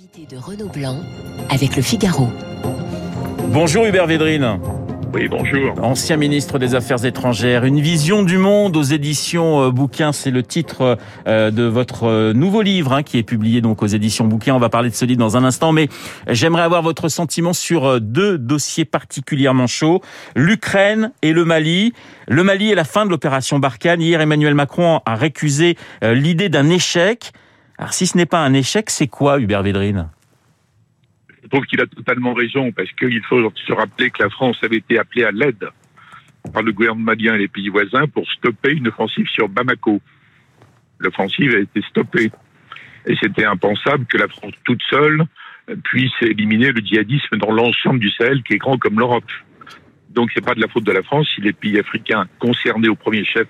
L'invité de Renaud Blanc avec le Figaro. Bonjour Hubert Védrine. Oui, bonjour. Ancien ministre des Affaires étrangères, une vision du monde aux éditions euh, Bouquin, c'est le titre euh, de votre euh, nouveau livre hein, qui est publié donc aux éditions Bouquin. On va parler de ce livre dans un instant, mais j'aimerais avoir votre sentiment sur deux dossiers particulièrement chauds l'Ukraine et le Mali. Le Mali est la fin de l'opération Barkhane. Hier, Emmanuel Macron a récusé l'idée d'un échec. Alors, si ce n'est pas un échec, c'est quoi, Hubert Védrine? Je trouve qu'il a totalement raison, parce qu'il faut se rappeler que la France avait été appelée à l'aide par le gouvernement malien et les pays voisins pour stopper une offensive sur Bamako. L'offensive a été stoppée. Et c'était impensable que la France toute seule puisse éliminer le djihadisme dans l'ensemble du Sahel, qui est grand comme l'Europe. Donc c'est pas de la faute de la France si les pays africains concernés au premier chef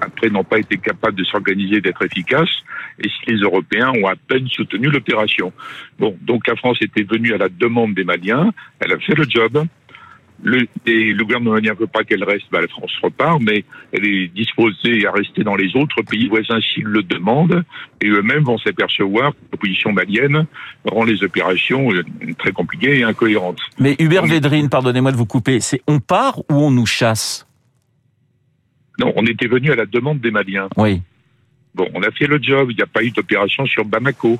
après n'ont pas été capables de s'organiser, d'être efficaces, et si les Européens ont à peine soutenu l'opération. Bon, donc la France était venue à la demande des Maliens, elle a fait le job. Le, et le gouvernement malien ne veut pas qu'elle reste, bah, la France repart, mais elle est disposée à rester dans les autres pays voisins s'ils le demandent, et eux-mêmes vont s'apercevoir que l'opposition malienne rend les opérations euh, très compliquées et incohérentes. Mais Hubert Védrine, pardonnez-moi de vous couper, c'est on part ou on nous chasse? Non, on était venu à la demande des Maliens. Oui. Bon, on a fait le job. Il n'y a pas eu d'opération sur Bamako.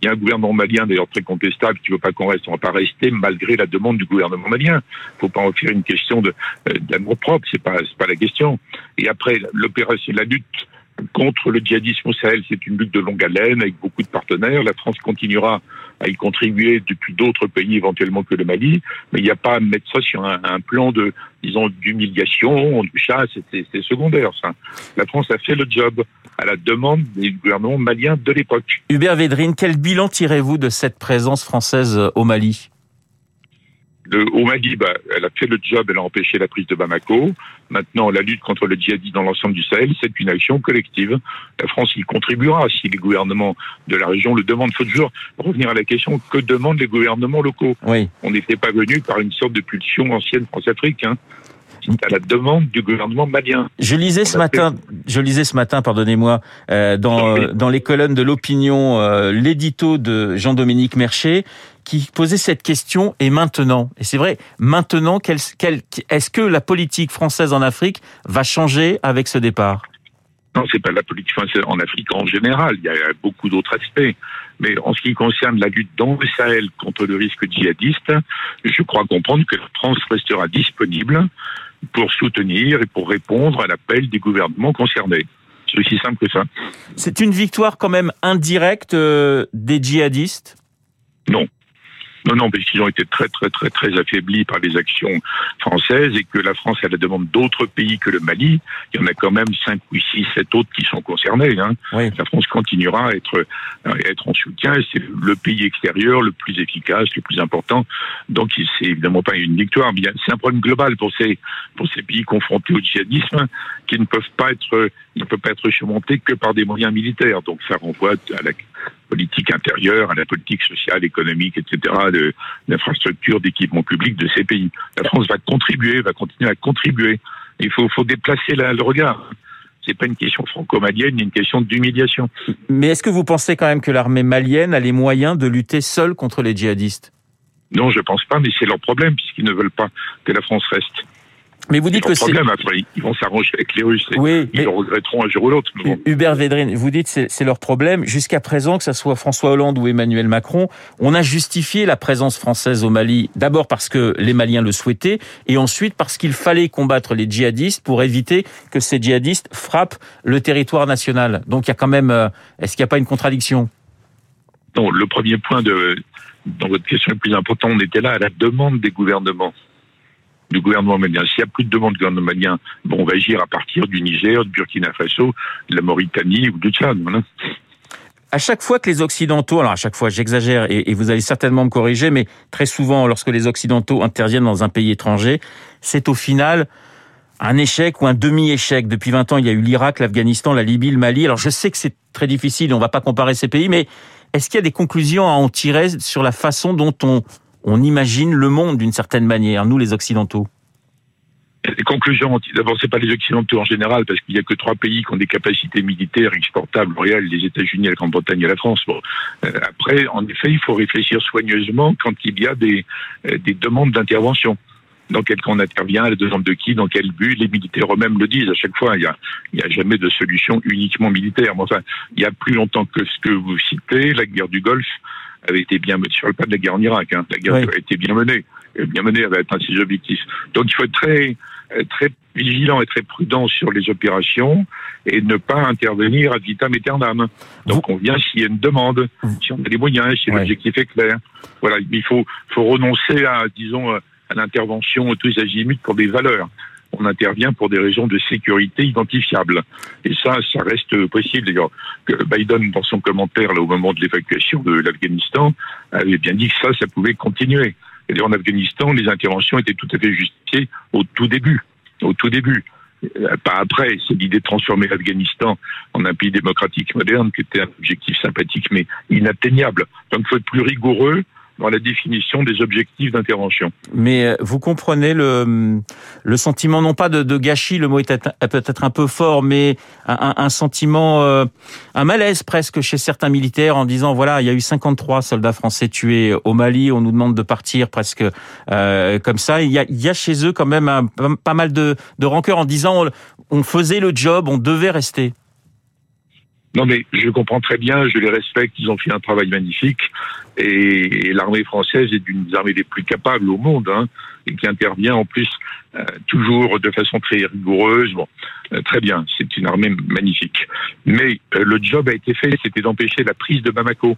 Il y a un gouvernement malien, d'ailleurs très contestable, qui ne veut pas qu'on reste. On ne va pas rester malgré la demande du gouvernement malien. Il ne faut pas en faire une question euh, d'amour propre. C'est pas, pas la question. Et après, l'opération, la lutte contre le djihadisme au Sahel, c'est une lutte de longue haleine avec beaucoup de partenaires. La France continuera à y contribuer depuis d'autres pays éventuellement que le Mali, mais il n'y a pas à mettre ça sur un, un plan de, disons, d'humiliation, de chasse, c'est secondaire ça. La France a fait le job à la demande des gouvernements maliens de l'époque. Hubert Védrine, quel bilan tirez-vous de cette présence française au Mali? Le, au Mali, bah, elle a fait le job, elle a empêché la prise de Bamako. Maintenant, la lutte contre le djihadisme dans l'ensemble du Sahel, c'est une action collective. La France y contribuera si les gouvernements de la région le demandent. Il faut toujours revenir à la question que demandent les gouvernements locaux? Oui. On n'était pas venu par une sorte de pulsion ancienne France-Afrique. Hein à la demande du gouvernement malien. Je lisais ce matin, je lisais ce matin, pardonnez-moi, euh, dans dans les colonnes de l'opinion, euh, l'édito de Jean-Dominique Mercher qui posait cette question et maintenant et c'est vrai maintenant quel, quel, est-ce que la politique française en Afrique va changer avec ce départ? Non, c'est pas la politique française en Afrique en général. Il y a beaucoup d'autres aspects. Mais en ce qui concerne la lutte dans le Sahel contre le risque djihadiste, je crois comprendre que la France restera disponible pour soutenir et pour répondre à l'appel des gouvernements concernés. C'est aussi simple que ça. C'est une victoire quand même indirecte euh, des djihadistes? Non. Non, non, parce qu'ils ont été très, très, très, très affaiblis par les actions françaises et que la France, à la demande d'autres pays que le Mali, il y en a quand même 5 ou 6, 7 autres qui sont concernés. Hein. Oui. La France continuera à être, à être en soutien c'est le pays extérieur le plus efficace, le plus important. Donc, c'est évidemment pas une victoire, mais c'est un problème global pour ces, pour ces pays confrontés au djihadisme qui ne peuvent pas être, ne peuvent pas être surmontés que par des moyens militaires. Donc, ça renvoie à la politique intérieure, à la politique sociale, économique, etc., de l'infrastructure d'équipement public de ces pays. La France va contribuer, va continuer à contribuer. Il faut, faut déplacer la, le regard. C'est pas une question franco-malienne, mais une question d'humiliation. Mais est-ce que vous pensez quand même que l'armée malienne a les moyens de lutter seule contre les djihadistes? Non, je pense pas, mais c'est leur problème puisqu'ils ne veulent pas que la France reste. Mais vous dites que c'est problème après, ils vont s'arranger avec les Russes. Et Oui, ils le regretteront un jour ou l'autre. bon. Hubert Védrine, vous dites c'est c'est leur problème. Jusqu'à présent, que ce soit François Hollande ou Emmanuel Macron, on a justifié la présence française au Mali. D'abord parce que les Maliens le souhaitaient, et ensuite parce qu'il fallait combattre les djihadistes pour éviter que ces djihadistes frappent le territoire national. Donc il y a quand même, euh, est-ce qu'il n'y a pas une contradiction? Non, le premier point de, dans votre question le plus important, on était là à la demande des gouvernements, du gouvernement malien. S'il n'y a plus de demande du gouvernement malien, on va agir à partir du Niger, du Burkina Faso, de la Mauritanie ou du Tchad. Voilà. À chaque fois que les Occidentaux, alors à chaque fois j'exagère et, vous allez certainement me corriger, mais très souvent lorsque les Occidentaux interviennent dans un pays étranger, c'est au final un échec ou un demi-échec. Depuis 20 ans, il y a eu l'Irak, l'Afghanistan, la Libye, le Mali. Alors je sais que c'est très difficile, on va pas comparer ces pays, mais est-ce qu'il y a des conclusions à en tirer sur la façon dont on, on imagine le monde d'une certaine manière, nous les Occidentaux Les conclusions, d'abord, c'est pas les Occidentaux en général, parce qu'il y a que trois pays qui ont des capacités militaires exportables réelles, les États-Unis, la Grande-Bretagne et la France. Euh, après, en effet, il faut réfléchir soigneusement quand il y a des, euh, des demandes d'intervention. Dans quel camp on intervient, la demande de qui, dans quel but, les militaires eux-mêmes le disent à chaque fois. Il y a, il y a jamais de solution uniquement militaire. Mais enfin, il y a plus longtemps que ce que vous citez, la guerre du Golfe avait été bien menée. Sur le pas de la guerre en Irak, hein. la guerre Oui. a été bien menée bien mené avait atteint ses objectifs. Donc il faut être très, euh, très vigilant et très prudent sur les opérations et ne pas intervenir ad vitam aeternam. Donc on vient s'il y a une demande, si on a les moyens, si Ouais. l'objectif est clair. Voilà, il faut, faut renoncer à, disons, à l'intervention tous azimuts pour des valeurs. On intervient pour des raisons de sécurité identifiables. Et ça, ça reste possible. D'ailleurs, Biden, dans son commentaire là, au moment de l'évacuation de l'Afghanistan, avait bien dit que ça, ça pouvait continuer. Et en Afghanistan, les interventions étaient tout à fait justifiées au tout début. Au tout début. Euh, Pas après. C'est l'idée de transformer l'Afghanistan en un pays démocratique moderne qui était un objectif sympathique mais inatteignable. Donc il faut être plus rigoureux dans la définition des objectifs d'intervention. Mais euh, vous comprenez le, le sentiment, non pas de, de gâchis, le mot est peut-être un peu fort, mais un, un- sentiment, euh, un malaise presque chez certains militaires en disant, voilà, il y a eu 53 soldats français tués au Mali, on nous demande de partir presque euh, comme ça. Il y, a, il y a chez eux quand même un- pas mal de, de rancœur en disant, on faisait le job, on devait rester. Non, mais je comprends très bien, je les respecte, ils ont fait un travail magnifique. Et, l'armée française est une des armées les plus capables au monde, hein, et qui intervient en plus euh, toujours de façon très rigoureuse. Bon, euh, très bien, c'est une armée magnifique. Mais euh, le job a été fait, c'était d'empêcher la prise de Bamako.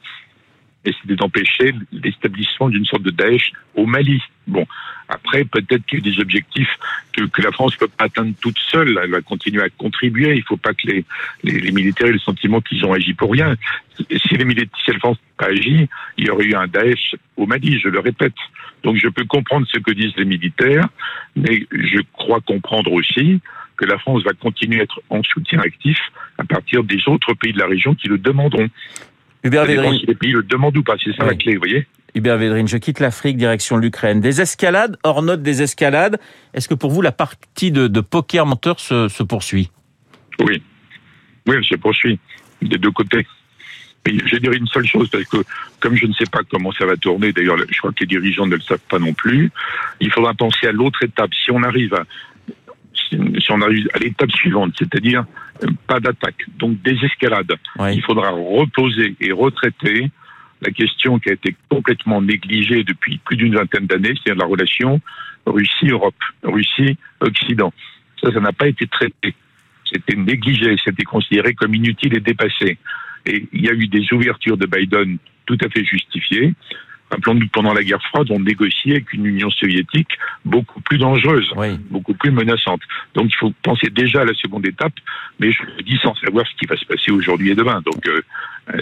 Et c'était d'empêcher l'établissement d'une sorte de Daesh au Mali. Bon, après, peut-être qu'il y a des objectifs que, la France peut atteindre toute seule. Elle va continuer à contribuer. Il ne faut pas que les, les, les militaires aient le sentiment qu'ils ont agi pour rien. Si les militaires, si la France n'a pas agi, il y aurait eu un Daesh au Mali, je le répète. Donc je peux comprendre ce que disent les militaires, mais je crois comprendre aussi que la France va continuer à être en soutien actif à partir des autres pays de la région qui le demanderont. Hubert Védrine, si les pays le demandent ou pas, c'est ça Oui. la clé, vous voyez Hubert Védrine, je quitte l'Afrique, direction l'Ukraine. Des escalades, hors note des escalades. Est-ce que pour vous, la partie de, de poker menteur se, se poursuit? Oui. Oui, elle se poursuit des deux côtés. Mais je dirais une seule chose, parce que comme je ne sais pas comment ça va tourner, d'ailleurs, je crois que les dirigeants ne le savent pas non plus, il faudra penser à l'autre étape. Si on arrive à, si on arrive à l'étape suivante, c'est-à-dire euh, pas d'attaque, donc des escalades, Oui. il faudra reposer et retraiter la question qui a été complètement négligée depuis plus d'une vingtaine d'années, c'est-à-dire la relation Russie-Europe, Russie-Occident. Ça, ça n'a pas été traité. C'était négligé, c'était considéré comme inutile et dépassé. Et il y a eu des ouvertures de Biden tout à fait justifiées. Rappelons-nous que pendant la guerre froide, on négociait avec une Union soviétique beaucoup plus dangereuse Oui. beaucoup plus menaçante. Donc il faut penser déjà à la seconde étape, mais je le dis sans savoir ce qui va se passer aujourd'hui et demain. Donc euh,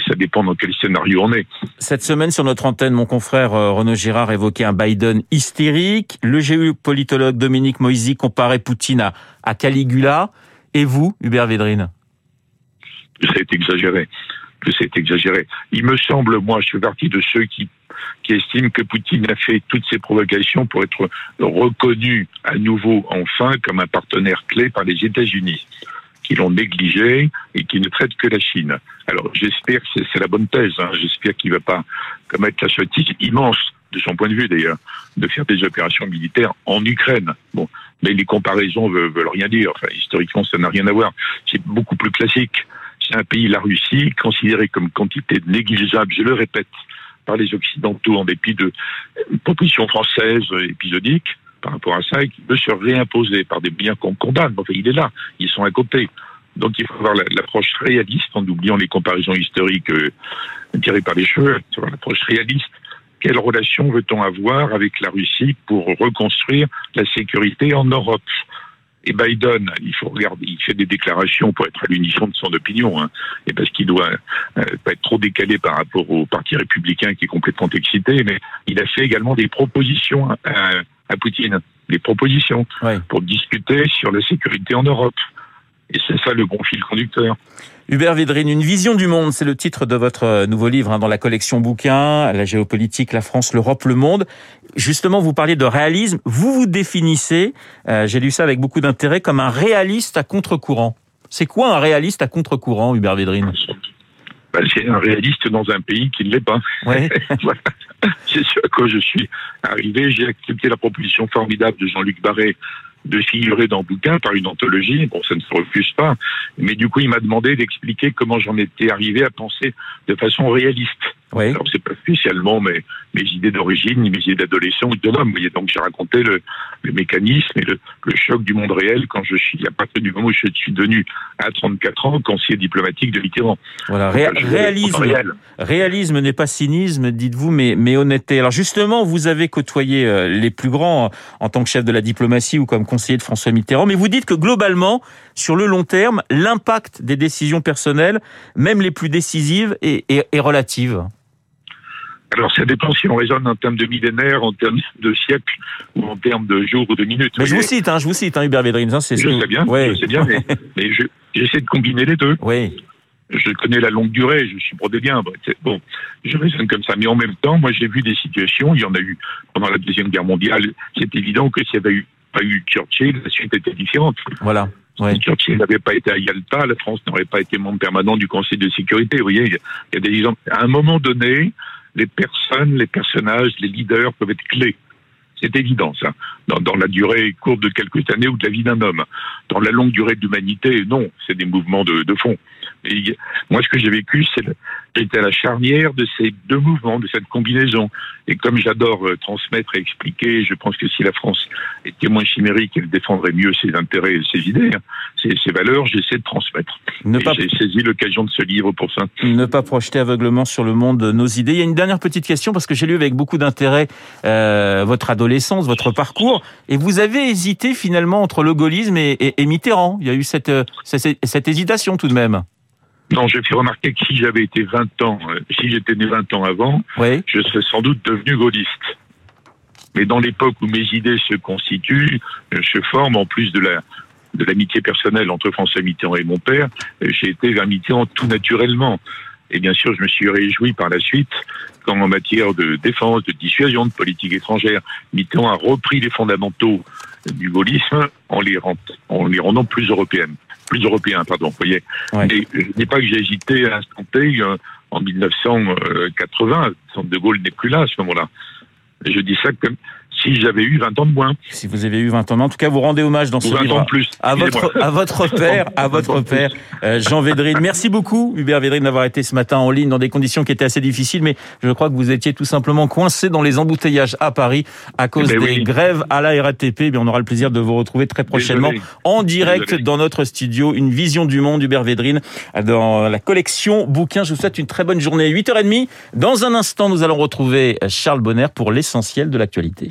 ça dépend dans quel scénario on est. Cette semaine, sur notre antenne, mon confrère euh, Renaud Girard évoquait un Biden hystérique. Le géopolitologue Dominique Moisy comparait Poutine à, à Caligula. Et vous, Hubert Védrine? C'est exagéré. Que c'est exagéré. Il me semble, moi, je fais partie de ceux qui, qui estiment que Poutine a fait toutes ces provocations pour être reconnu à nouveau, enfin, comme un partenaire clé par les États-Unis, qui l'ont négligé et qui ne traitent que la Chine. Alors, j'espère que c'est- c'est la bonne thèse. hein. J'espère qu'il ne va pas commettre la sottise immense, de son point de vue d'ailleurs, de faire des opérations militaires en Ukraine. Bon, mais les comparaisons veulent, veulent rien dire. Enfin, historiquement, ça n'a rien à voir. C'est beaucoup plus classique. C'est un pays, la Russie, considéré comme quantité négligeable, je le répète, par les Occidentaux en dépit de euh, propositions françaises épisodiques par rapport à ça et qui veut se réimposer par des biens qu'on condamne. Enfin, il est là, ils sont à côté. Donc il faut avoir la- l'approche réaliste en oubliant les comparaisons historiques euh, tirées par les cheveux, l'approche réaliste. Quelle relation veut-on avoir avec la Russie pour reconstruire la sécurité en Europe? Et Biden, il faut regarder, il fait des déclarations pour être à l'unisson de son opinion, hein, et parce qu'il doit euh, pas être trop décalé par rapport au Parti républicain qui est complètement excité, mais il a fait également des propositions à, à Poutine, des propositions Oui. pour discuter sur la sécurité en Europe. Et c'est ça le bon fil conducteur. Hubert Védrine, Une vision du monde, c'est le titre de votre euh, nouveau livre hein, dans la collection bouquins, la géopolitique, la France, l'Europe, le monde. Justement, vous parliez de réalisme. Vous vous définissez, euh, j'ai lu ça avec beaucoup d'intérêt, comme un réaliste à contre-courant. C'est quoi un réaliste à contre-courant, Hubert Védrine? Bah, C'est un réaliste dans un pays qui ne l'est pas. Oui. voilà. C'est ce à quoi je suis arrivé. J'ai accepté la proposition formidable de Jean-Luc Barré de figurer dans le bouquin par une anthologie. Bon, ça ne se refuse pas. Mais du coup, il m'a demandé d'expliquer comment j'en étais arrivé à penser de façon réaliste. Oui. Alors, c'est pas spécialement mes, mes idées d'origine, mes idées d'adolescent ou de l'homme. Vous voyez, donc j'ai raconté le, le mécanisme et le, le, choc du monde réel quand je suis, à partir du moment où je suis devenu à 34 ans conseiller diplomatique de Mitterrand. Voilà, Ré Donc, je- réalisme. Réalisme n'est pas cynisme, dites-vous, mais, mais honnêteté. Alors justement, vous avez côtoyé euh, les plus grands euh, en tant que chef de la diplomatie ou comme conseiller de François Mitterrand, mais vous dites que globalement, sur le long terme, l'impact des décisions personnelles, même les plus décisives, est, est, est relative. Alors, ça dépend si on raisonne en termes de millénaires, en termes de siècles ou en termes de jours ou de minutes. Mais je vous cite, hein, je vous cite, hein, Hubert Védrine. hein, c'est ce Je sais bien, Ouais. je sais bien, mais, mais je- j'essaie de combiner les deux. Oui, Je connais la longue durée, je suis brodélien. Bon, c'est- Bon, je raisonne comme ça. Mais en même temps, moi, j'ai vu des situations, il y en a eu pendant la Deuxième Guerre mondiale. C'est évident que s'il n'y avait eu, pas eu Churchill, la suite était différente. voilà. Ouais. Si Churchill n'avait pas été à Yalta, la France n'aurait pas été membre permanent du Conseil de sécurité. Vous voyez, il y a des exemples. À un moment donné, les personnes, les personnages, les leaders peuvent être clés. C'est évident, ça. Dans, la durée courte de quelques années ou de la vie d'un homme. Dans la longue durée de l'humanité, non. C'est des mouvements de fond. Et moi, ce que j'ai vécu, c'est j'étais à la charnière de ces deux mouvements, de cette combinaison. Et comme j'adore euh, transmettre et expliquer, je pense que si la France était moins chimérique, elle défendrait mieux ses intérêts et ses idées, hein, ses, ses valeurs, j'essaie de transmettre. Pas, J'ai saisi l'occasion de ce livre pour ça. ne pas projeter aveuglement sur le monde nos idées. Il y a une dernière petite question parce que j'ai lu avec beaucoup d'intérêt euh, votre adolescence, votre parcours, et vous avez hésité finalement entre le gaullisme et, et- et Mitterrand. Il y a eu cette, euh, cette, cette hésitation tout de même. Non, j'ai fait remarquer que si j'avais été 20 ans, euh, si j'étais né 20 ans avant, Oui, je serais sans doute devenu gaulliste. Mais dans l'époque où mes idées se constituent, euh, se forment en plus de la de l'amitié personnelle entre François Mitterrand et mon père, euh, j'ai été vers Mitterrand tout naturellement. Et bien sûr, je me suis réjoui par la suite quand en matière de défense, de dissuasion, de politique étrangère, Mitterrand a repris les fondamentaux du gaullisme en les, rend- en les rendant plus européennes. Plus européens, pardon, vous voyez. Ouais. Et je dis pas que j'ai hésité à instant T euh, en 1980. De Gaulle n'est plus là à ce moment-là. Je dis ça comme si j'avais eu 20 ans de moins, si vous avez eu 20 ans. En tout cas, vous rendez hommage dans ce 20 ans livre plus. à votre, à votre père, à votre père, euh, Jean Védrine. Merci beaucoup, Hubert Védrine, d'avoir été ce matin en ligne dans des conditions qui étaient assez difficiles, mais je crois que vous étiez tout simplement coincé dans les embouteillages à Paris à cause Eh ben des oui. grèves à la RATP. Eh bien, on aura le plaisir de vous retrouver très prochainement Désolé. en direct Désolé. dans notre studio. Une vision du monde, Hubert Védrine, dans la collection bouquins. Je vous souhaite une très bonne journée. 8h30. Dans un instant, nous allons retrouver Charles Bonner pour l'essentiel de l'actualité.